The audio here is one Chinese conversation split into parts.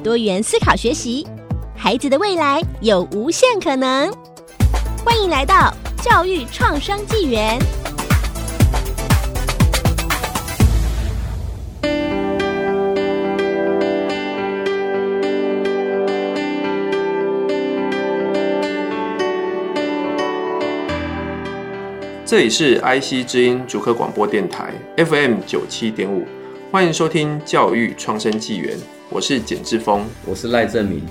多元思考学习，孩子的未来有无限可能。欢迎来到教育创生纪元。这里是 IC 之音竹科广播电台 FM 九七点五，欢迎收听教育创生纪元，我是简志峰，我是赖正明。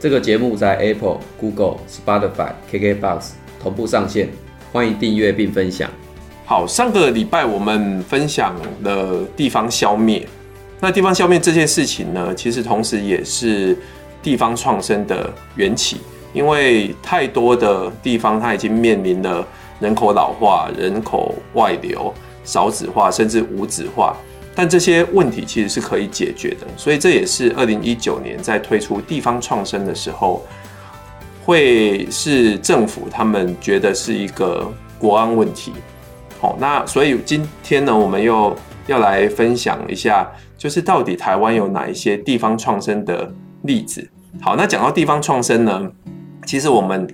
这个节目在 Apple、Google、Spotify、KKBox 同步上线，欢迎订阅并分享。好，上个礼拜我们分享了地方消灭，那地方消灭这件事情呢，其实同时也是地方创生的缘起，因为太多的地方它已经面临了。人口老化、人口外流、少子化，甚至无子化，但这些问题其实是可以解决的。所以这也是二零一九年在推出地方创生的时候，会是政府他们觉得是一个国安问题。好，那所以今天呢，我们又要来分享一下，就是到底台湾有哪一些地方创生的例子。好，那讲到地方创生呢，其实我们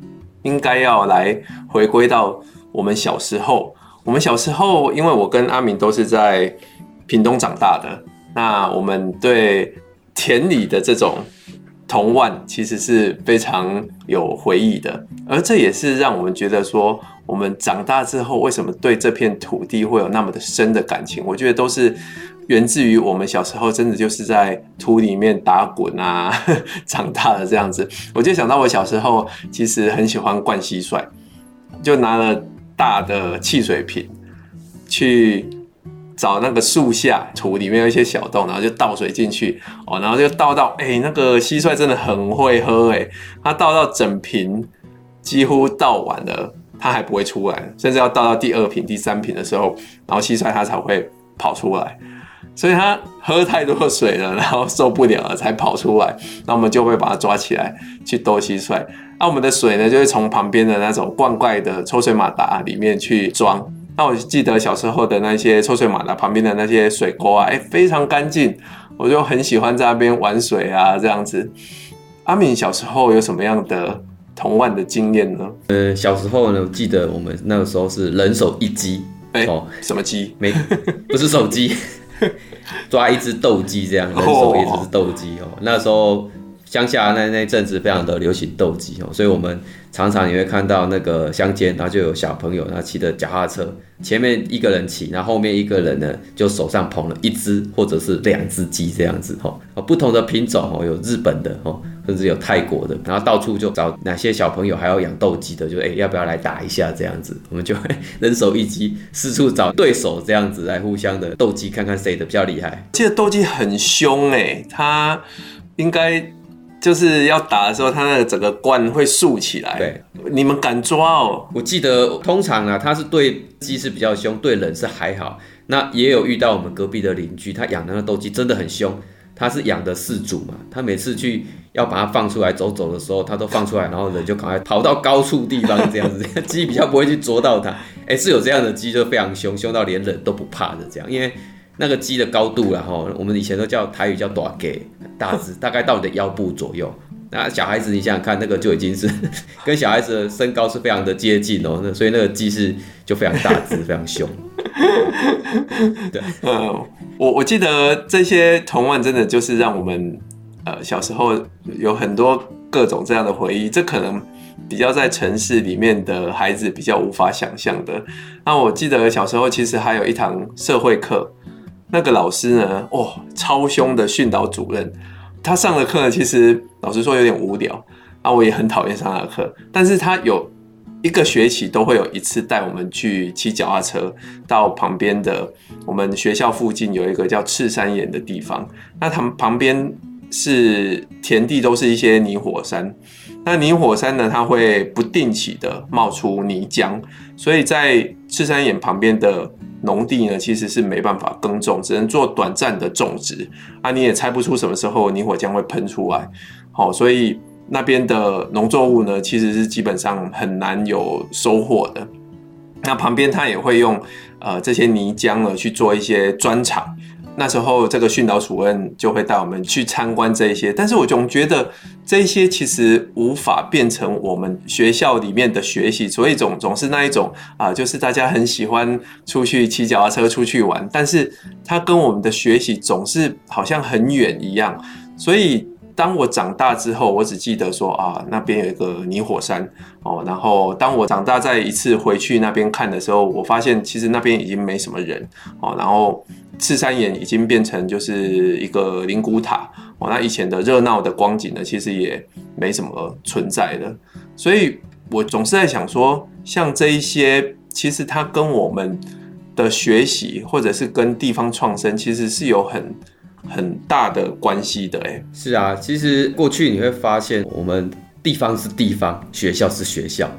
应该要来回归到。我们小时候，我们小时候，因为我跟阿明都是在屏东长大的，那我们对田里的这种童玩其实是非常有回忆的，而这也是让我们觉得说，我们长大之后为什么对这片土地会有那么的深的感情？我觉得都是源自于我们小时候真的就是在土里面打滚啊，长大的这样子。我就想到我小时候其实很喜欢灌蟋蟀，就拿了。大的汽水瓶，去找那个树下土里面有一些小洞，然后就倒水进去哦，然后就倒到哎、那个蟋蟀真的很会喝哎，它倒到整瓶几乎倒完了，它还不会出来，甚至要倒到第二瓶、第三瓶的时候，然后蟋蟀它才会跑出来，所以它喝太多水了，然后受不了了才跑出来，那我们就会把它抓起来去逗蟋蟀。那我们的水呢，就会从旁边的那种灌溉的抽水马达里面去装。那我记得小时候的那些抽水马达旁边的那些水沟啊，哎，非常干净，我就很喜欢在那边玩水啊，这样子。阿敏小时候有什么样的童玩的经验呢？呃，小时候呢，我记得我们那个时候是人手一机，哎、欸，哦，什么机？没，不是手机，抓一只斗鸡这样，人手一只斗鸡哦。那时候。乡下那那阵子非常的流行斗鸡哦，所以我们常常也会看到那个乡间，然后就有小朋友，他骑着脚踏车，前面一个人骑，然后后面一个人呢就手上捧了一只或者是两只鸡这样子哦，不同的品种哦，有日本的哦，甚至有泰国的，然后到处就找哪些小朋友还要养斗鸡的，就哎、要不要来打一下这样子，我们就会 人手一机，四处找对手这样子来互相的斗鸡，看看谁的比较厉害。记得斗鸡很凶哎，它应该。就是要打的时候，它那个整个冠会竖起来。对，你们敢抓哦？我记得通常啊，它是对鸡是比较凶，对人是还好。那也有遇到我们隔壁的邻居，他养的那斗鸡真的很凶。他是养的饲主嘛，他每次去要把它放出来走走的时候，他都放出来，然后人就赶快跑到高处地方这样子，鸡比较不会去啄到它。哎、欸，是有这样的鸡就非常凶，凶到连人都不怕的这样，因为。那个鸡的高度然后我们以前都叫台语叫短鸡，大只，大概到你的腰部左右。那小孩子，你想想看，那个就已经是 跟小孩子的身高是非常的接近哦。那所以那个鸡是就非常大只，非常凶。对，呃，我我记得这些童玩真的就是让我们呃小时候有很多各种这样的回忆，这可能比较在城市里面的孩子比较无法想象的。那我记得小时候其实还有一堂社会课。那个老师呢？哦，超凶的训导主任，他上的课，其实老实说有点无聊啊，我也很讨厌上他的课。但是他有一个学期都会有一次带我们去骑脚踏车到旁边的我们学校附近有一个叫赤山岩的地方。那他们旁边是田地都是一些泥火山，那泥火山呢，它会不定期的冒出泥浆，所以在赤山岩旁边的农地呢，其实是没办法耕种，只能做短暂的种植啊，你也猜不出什么时候泥火将会喷出来，好，所以那边的农作物呢，其实是基本上很难有收获的。那旁边他也会用呃这些泥浆呢去做一些砖场。那时候这个训导主任就会带我们去参观这一些，但是我总觉得这些其实无法变成我们学校里面的学习，所以总总是那一种啊、就是大家很喜欢出去骑脚踏车出去玩，但是它跟我们的学习总是好像很远一样，所以。当我长大之后，我只记得说啊，那边有一个泥火山哦。然后当我长大再一次回去那边看的时候，我发现其实那边已经没什么人哦。然后赤山岩已经变成就是一个灵骨塔哦。那以前的热闹的光景呢，其实也没什么存在的。所以我总是在想说，像这一些，其实它跟我们的学习，或者是跟地方创生，其实是有很。很大的关系的哎，是啊，其实过去你会发现，我们地方是地方，学校是学校。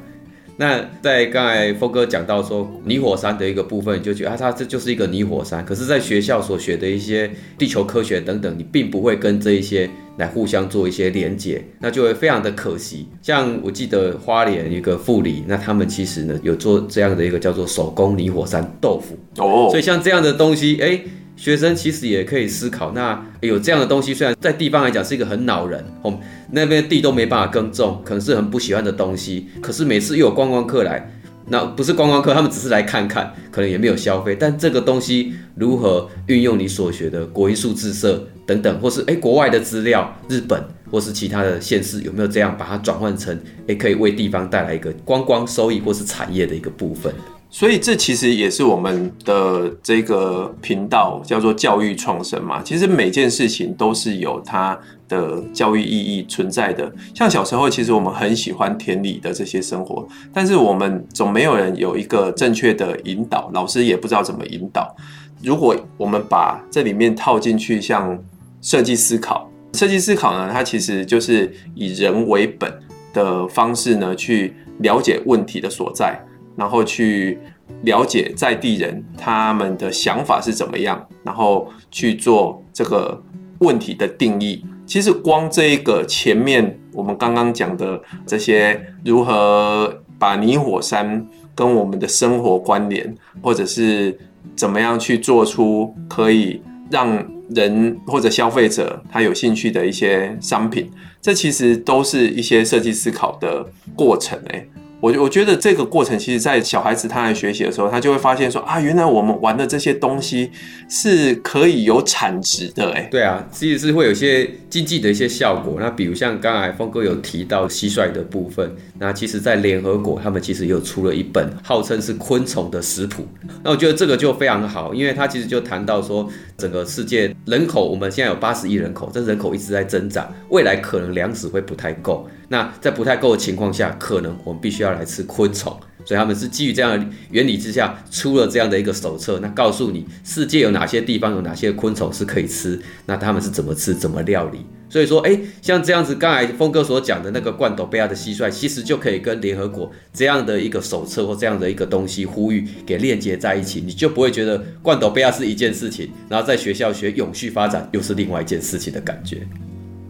那在刚才峰哥讲到说泥火山的一个部分，就觉得啊，它这就是一个泥火山。可是，在学校所学的一些地球科学等等，你并不会跟这一些来互相做一些连接，那就会非常的可惜。像我记得花莲一个富里，那他们其实呢有做这样的一个叫做手工泥火山豆腐哦，所以像这样的东西，哎。学生其实也可以思考，那有这样的东西，虽然在地方来讲是一个很恼人，哦，那边地都没办法耕种，可能是很不喜欢的东西。可是每次又有观光客来，那不是观光客，他们只是来看看，可能也没有消费。但这个东西如何运用你所学的国英数字社等等，或是诶国外的资料，日本或是其他的县市有没有这样把它转换成诶可以为地方带来一个观光收益或是产业的一个部分？所以这其实也是我们的这个频道叫做教育创生嘛。其实每件事情都是有它的教育意义存在的。像小时候，其实我们很喜欢田里的这些生活，但是我们总没有人有一个正确的引导，老师也不知道怎么引导。如果我们把这里面套进去，像设计思考，设计思考呢，它其实就是以人为本的方式呢，去了解问题的所在。然后去了解在地人他们的想法是怎么样，然后去做这个问题的定义。其实光这一个前面我们刚刚讲的这些，如何把泥火山跟我们的生活关联，或者是怎么样去做出可以让人或者消费者他有兴趣的一些商品，这其实都是一些设计思考的过程诶。我我觉得这个过程，其实，在小孩子他来学习的时候，他就会发现说啊，原来我们玩的这些东西是可以有产值的，哎，对啊，其实是会有一些经济的一些效果。那比如像刚才峰哥有提到蟋蟀的部分，那其实在联合国他们其实有出了一本号称是昆虫的食谱。那我觉得这个就非常好，因为他其实就谈到说，整个世界人口我们现在有八十亿人口，这人口一直在增长，未来可能粮食会不太够。那在不太够的情况下，可能我们必须要来吃昆虫，所以他们是基于这样的原理之下出了这样的一个手册，那告诉你世界有哪些地方有哪些昆虫是可以吃，那他们是怎么吃怎么料理。所以说，诶，像这样子，刚才峰哥所讲的那个罐头贝亚的蟋蟀，其实就可以跟联合国这样的一个手册或这样的一个东西呼吁给链接在一起，你就不会觉得罐头贝亚是一件事情，然后在学校学永续发展又是另外一件事情的感觉。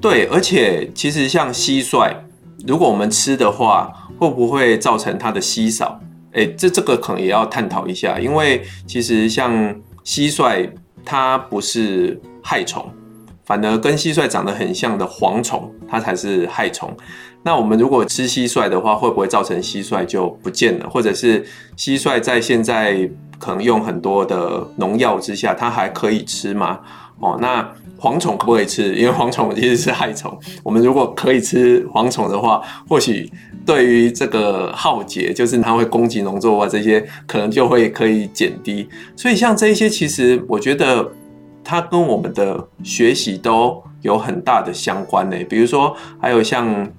对，而且其实像蟋蟀。如果我们吃的话，会不会造成它的稀少？哎，这这个可能也要探讨一下，因为其实像蟋蟀，它不是害虫，反而跟蟋蟀长得很像的蝗虫，它才是害虫。那我们如果吃蟋蟀的话，会不会造成蟋蟀就不见了？或者是蟋蟀在现在可能用很多的农药之下，它还可以吃吗？哦，那。蝗虫可不可以吃？因为蝗虫其实是害虫。我们如果可以吃蝗虫的话，或许对于这个浩劫，就是它会攻击农作物啊，这些可能就会可以减低。所以像这一些，其实我觉得它跟我们的学习都有很大的相关呢。比如说，还有像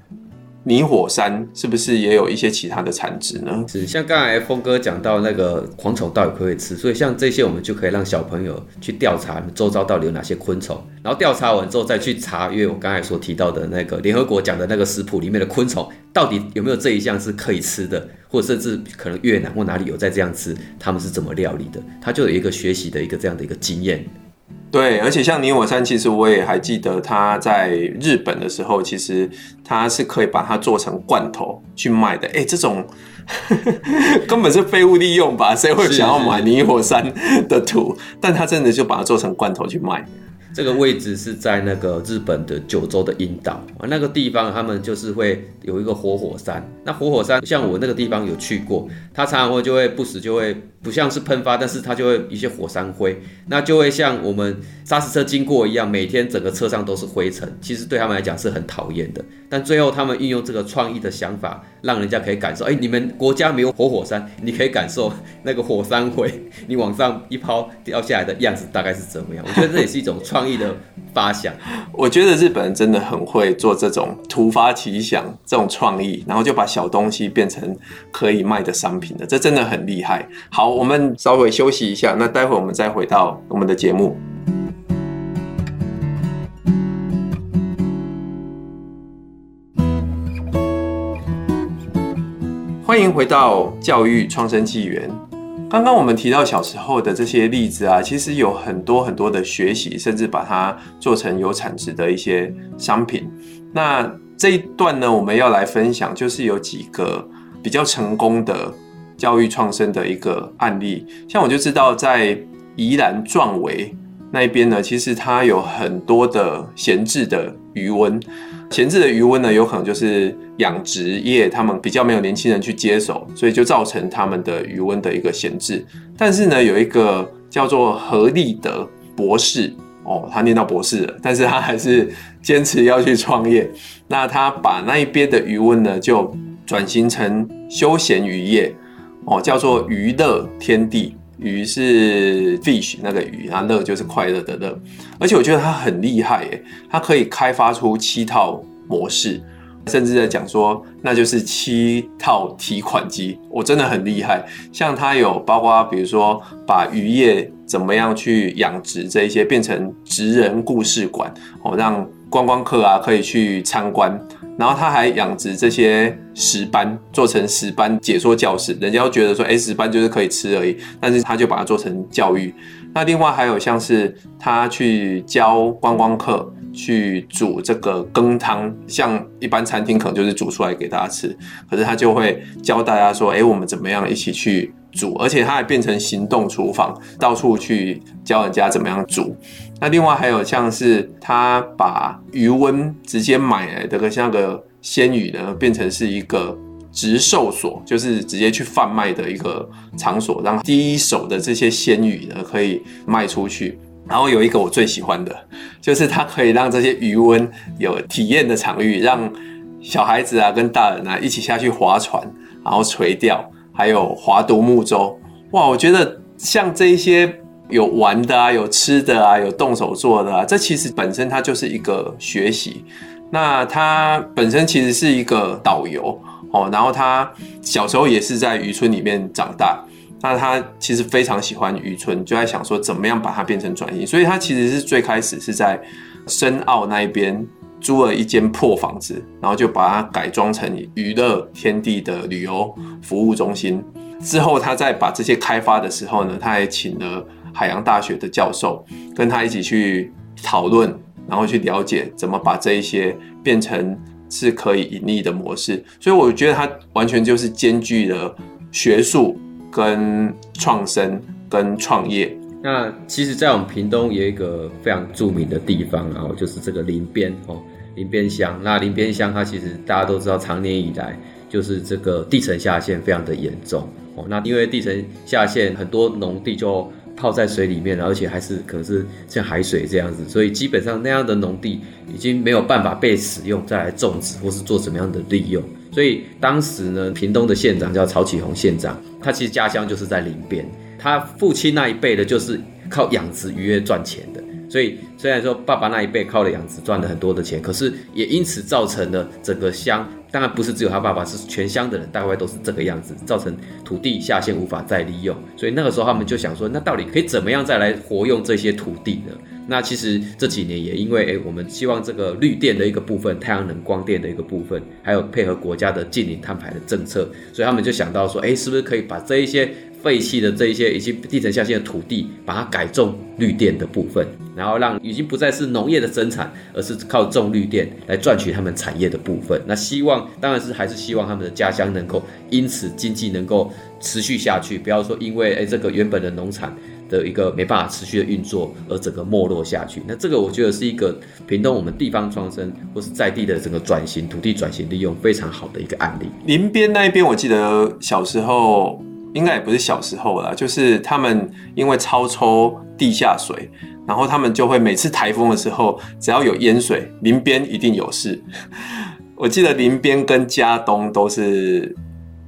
泥火山是不是也有一些其他的产值呢？是，像刚才峰哥讲到那个蝗虫到底可不可以吃，所以像这些我们就可以让小朋友去调查周遭到底有哪些昆虫，然后调查完之后再去查阅我刚才所提到的那个联合国讲的那个食谱里面的昆虫，到底有没有这一项是可以吃的，或者甚至可能越南或哪里有在这样吃，他们是怎么料理的，他就有一个学习的一个这样的一个经验。对，而且像泥火山，其实我也还记得他在日本的时候，其实他是可以把它做成罐头去卖的。哎，这种呵 呵根本是废物利用吧？谁会想要买泥火山的土？但他真的就把它做成罐头去卖。这个位置是在那个日本的九州的樱岛啊，那个地方他们就是会有一个活火山。那活火山像我那个地方有去过，它常常会就会不时就会不像是喷发，但是它就会一些火山灰，那就会像我们砂石车经过一样，每天整个车上都是灰尘。其实对他们来讲是很讨厌的，但最后他们运用这个创意的想法，让人家可以感受，哎，你们国家没有活火山，你可以感受那个火山灰，你往上一抛掉下来的样子大概是怎么样？我觉得这也是一种创意的发想。我觉得日本人真的很会做这种突发奇想、这种创意，然后就把小东西变成可以卖的商品的，这真的很厉害。好，我们稍微休息一下，那待会我们再回到我们的节目。欢迎回到教育创生纪元。刚刚我们提到小时候的这些例子啊，其实有很多很多的学习，甚至把它做成有产值的一些商品。那这一段呢，我们要来分享，就是有几个比较成功的教育创生的一个案例。像我就知道，在宜兰壮围那一边呢，其实它有很多的闲置的余温。闲置的鱼塭呢，有可能就是养殖业他们比较没有年轻人去接手，所以就造成他们的鱼塭的一个闲置。但是呢，有一个叫做何立德博士哦，他念到博士了，但是他还是坚持要去创业。那他把那一边的余温呢，就转型成休闲渔业哦，叫做娱乐天地。鱼是 fish 那个鱼，啊乐就是快乐的乐，而且我觉得它很厉害耶，它可以开发出七套模式，甚至在讲说那就是七套提款机，我真的很厉害。像它有包括比如说把渔业怎么样去养殖这一些变成职人故事馆哦，让观光客啊可以去参观。然后他还养殖这些石斑，做成石斑解说教室，人家都觉得说，哎，石斑就是可以吃而已，但是他就把它做成教育。那另外还有像是他去教观光客去煮这个羹汤，像一般餐厅可能就是煮出来给大家吃，可是他就会教大家说，哎，我们怎么样一起去煮，而且他还变成行动厨房，到处去教人家怎么样煮。那另外还有像是他把余温直接买来的个像个鲜鱼呢，变成是一个直售所，就是直接去贩卖的一个场所，让第一手的这些鲜鱼呢可以卖出去。然后有一个我最喜欢的，就是他可以让这些余温有体验的场域，让小孩子啊跟大人啊一起下去划船，然后垂钓，还有划独木舟。哇，我觉得像这一些。有玩的啊，有吃的啊，有动手做的啊，这其实本身它就是一个学习。那他本身其实是一个导游哦，然后他小时候也是在渔村里面长大。那他其实非常喜欢渔村，就在想说怎么样把它变成转型。所以他其实是最开始是在深澳那一边租了一间破房子，然后就把它改装成娱乐天地的旅游服务中心。之后他再把这些开发的时候呢，他还请了。海洋大学的教授跟他一起去讨论，然后去了解怎么把这一些变成是可以盈利的模式。所以我觉得他完全就是兼具了学术、跟创生、跟创业。那其实，在我们屏东有一个非常著名的地方，然后就是这个林边哦，林边乡。那林边乡它其实大家都知道，常年以来就是这个地层下陷非常的严重哦。那因为地层下陷，很多农地就泡在水里面了，而且还是可能是像海水这样子，所以基本上那样的农地已经没有办法被使用再来种植或是做什么样的利用。所以当时呢，屏东的县长叫曹启宏县长，他其实家乡就是在林边，他父亲那一辈的就是靠养殖渔业赚钱的，所以虽然说爸爸那一辈靠了养殖赚了很多的钱，可是也因此造成了整个乡，当然不是只有他爸爸，是全乡的人大概都是这个样子，造成土地下陷无法再利用。所以那个时候他们就想说，那到底可以怎么样再来活用这些土地呢？那其实这几年也因为诶，我们希望这个绿电的一个部分，太阳能光电的一个部分，还有配合国家的净零碳排的政策，所以他们就想到说，诶，是不是可以把这一些废弃的这一些已经地层下陷的土地，把它改种绿电的部分，然后让已经不再是农业的生产，而是靠种绿电来赚取他们产业的部分。那希望当然是还是希望他们的家乡能够因此经济能够持续下去，不要说因为诶这个原本的农产。的一个没办法持续的运作，而整个没落下去。那这个我觉得是一个屏东我们地方创生或是在地的整个转型土地转型利用非常好的一个案例。林边那一边，我记得小时候应该也不是小时候啦，就是他们因为超抽地下水，然后他们就会每次台风的时候，只要有淹水，林边一定有事。我记得林边跟嘉东都是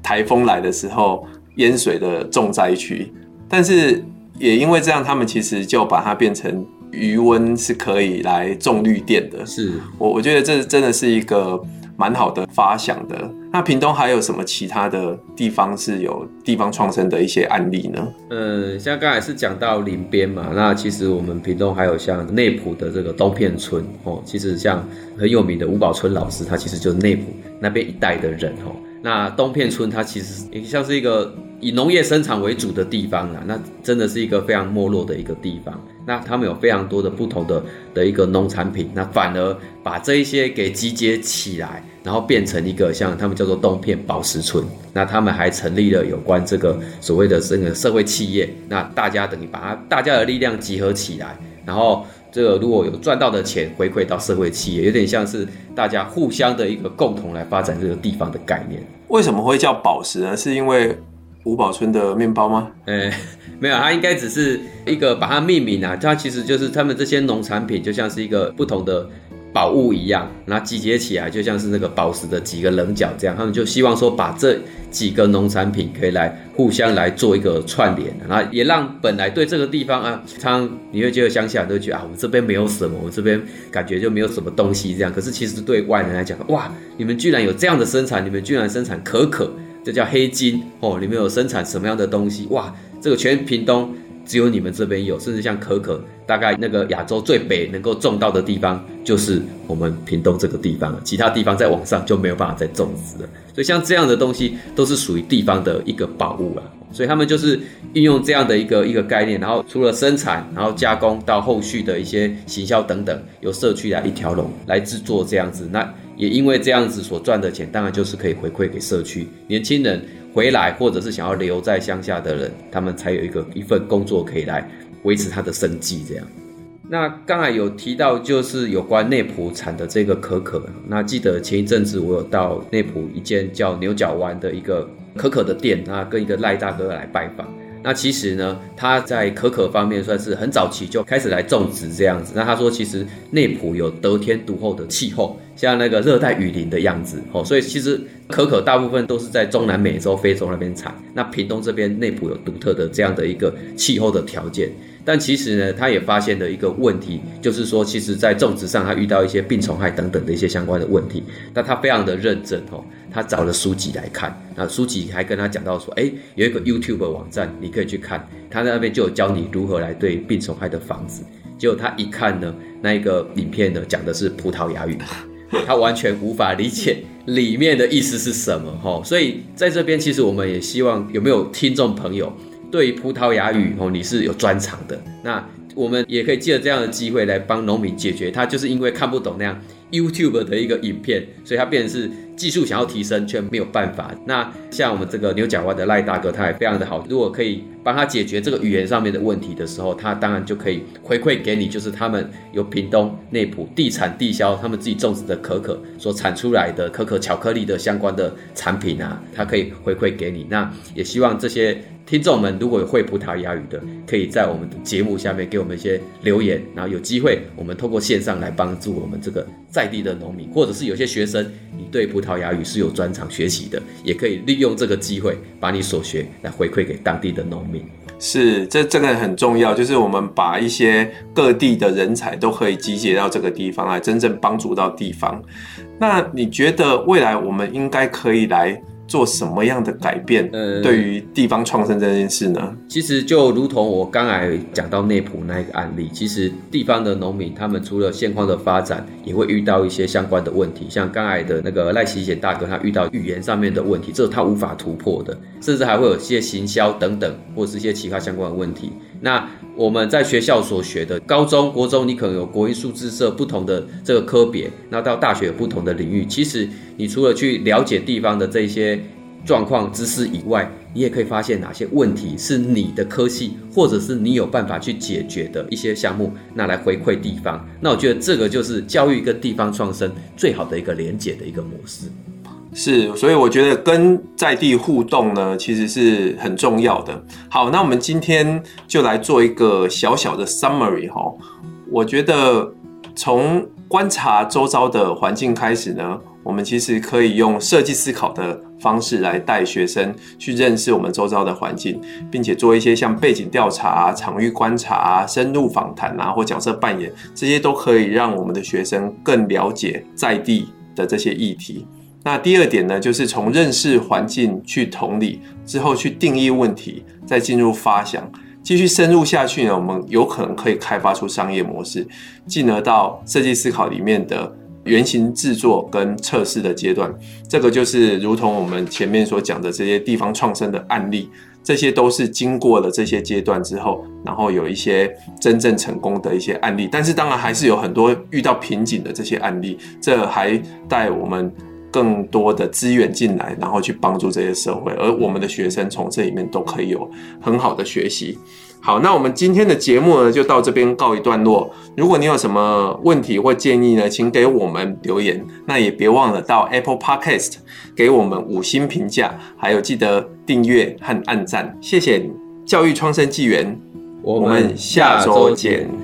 台风来的时候淹水的重灾区，但是。也因为这样，他们其实就把它变成余温是可以来种绿电的。是我我觉得这真的是一个蛮好的发想的。那屏东还有什么其他的地方是有地方创生的一些案例呢？嗯，像刚才是讲到林边嘛，那其实我们屏东还有像内埔的这个东片村哦，其实像很有名的吴宝春老师，他其实就是内埔那边一带的人哦。那东片村它其实也像是一个。以农业生产为主的地方啊，那真的是一个非常没落的一个地方。那他们有非常多的不同的的一个农产品，那反而把这一些给集结起来，然后变成一个像他们叫做东片宝石村。那他们还成立了有关这个所谓的这个社会企业，那大家等于把它大家的力量集合起来，然后这个如果有赚到的钱回馈到社会企业，有点像是大家互相的一个共同来发展这个地方的概念。为什么会叫宝石呢？是因为五宝村的面包吗？呃、欸，没有，它应该只是一个把它命名啊。它其实就是他们这些农产品，就像是一个不同的宝物一样，然后集结起来，就像是那个宝石的几个棱角这样。他们就希望说，把这几个农产品可以来互相来做一个串联，然后也让本来对这个地方啊，常你会觉得乡下都觉得啊，我们这边没有什么，我们这边感觉就没有什么东西这样。可是其实对外人来讲，哇，你们居然有这样的生产，你们居然生产可可。这叫黑金哦，里面有生产什么样的东西？哇，这个全屏东只有你们这边有，甚至像可可，大概那个亚洲最北能够种到的地方就是我们屏东这个地方了，其他地方再往上就没有办法再种植了。所以像这样的东西都是属于地方的一个宝物啊，所以他们就是运用这样的一个一个概念，然后除了生产，然后加工到后续的一些行销等等，由社区来一条龙来制作这样子那。也因为这样子所赚的钱，当然就是可以回馈给社区年轻人回来，或者是想要留在乡下的人，他们才有一个一份工作可以来维持他的生计。这样，那刚才有提到就是有关内埔产的这个可可，那记得前一阵子我有到内埔一间叫牛角湾的一个可可的店，那跟一个赖大哥来拜访。那其实呢，他在可可方面算是很早期就开始来种植这样子。那他说，其实内埔有得天独厚的气候，像那个热带雨林的样子哦，所以其实可可大部分都是在中南美洲、非洲那边产。那屏东这边内埔有独特的这样的一个气候的条件。但其实呢，他也发现了一个问题，就是说，其实在种植上他遇到一些病虫害等等的一些相关的问题。那他非常的认真哦，他找了书籍来看，那书籍还跟他讲到说，哎，有一个 YouTube 网站你可以去看，他在那边就有教你如何来对病虫害的防治。结果他一看呢，那一个影片呢讲的是葡萄牙语，他完全无法理解里面的意思是什么哈。所以在这边其实我们也希望有没有听众朋友。对于葡萄牙语哦，你是有专长的，那我们也可以借着这样的机会来帮农民解决，他就是因为看不懂那样 YouTube 的一个影片，所以他变成是。技术想要提升却没有办法。那像我们这个牛角湾的赖大哥，他也非常的好。如果可以帮他解决这个语言上面的问题的时候，他当然就可以回馈给你，就是他们由屏东内埔地产地销，他们自己种植的可可所产出来的可可巧克力的相关的产品啊，他可以回馈给你。那也希望这些听众们如果有会葡萄牙语的，可以在我们的节目下面给我们一些留言，然后有机会我们透过线上来帮助我们这个在地的农民，或者是有些学生，你对葡萄牙语是有专长学习的，也可以利用这个机会把你所学来回馈给当地的农民。是，这这个很重要，就是我们把一些各地的人才都可以集结到这个地方来，真正帮助到地方。那你觉得未来我们应该可以来做什么样的改变？呃，对于地方创生这件事呢？其实就如同我刚才讲到内埔那一个案例，其实地方的农民他们除了现况的发展，也会遇到一些相关的问题。像刚才的那个赖喜贤大哥，他遇到语言上面的问题，这是他无法突破的，甚至还会有一些行销等等，或是一些其他相关的问题。那我们在学校所学的高中国中，你可能有国英数字社不同的这个科别，那到大学有不同的领域。其实你除了去了解地方的这些状况知识以外，你也可以发现哪些问题是你的科系或者是你有办法去解决的一些项目，那来回馈地方。那我觉得这个就是教育跟地方创生最好的一个连结的一个模式。是，所以我觉得跟在地互动呢，其实是很重要的。好，那我们今天就来做一个小小的 summary 哈。我觉得从观察周遭的环境开始呢，我们其实可以用设计思考的方式来带学生去认识我们周遭的环境，并且做一些像背景调查、场域观察、深入访谈啊或角色扮演，这些都可以让我们的学生更了解在地的这些议题。那第二点呢，就是从认识环境去同理之后，去定义问题，再进入发想，继续深入下去呢，我们有可能可以开发出商业模式，进而到设计思考里面的原型制作跟测试的阶段。这个就是如同我们前面所讲的这些地方创生的案例，这些都是经过了这些阶段之后，然后有一些真正成功的一些案例。但是当然还是有很多遇到瓶颈的这些案例，这还带我们。更多的资源进来，然后去帮助这些社会，而我们的学生从这里面都可以有很好的学习。好，那我们今天的节目呢，就到这边告一段落。如果你有什么问题或建议呢，请给我们留言。那也别忘了到 Apple Podcast 给我们五星评价，还有记得订阅和按赞。谢谢你，教育创生纪元，我们下周见。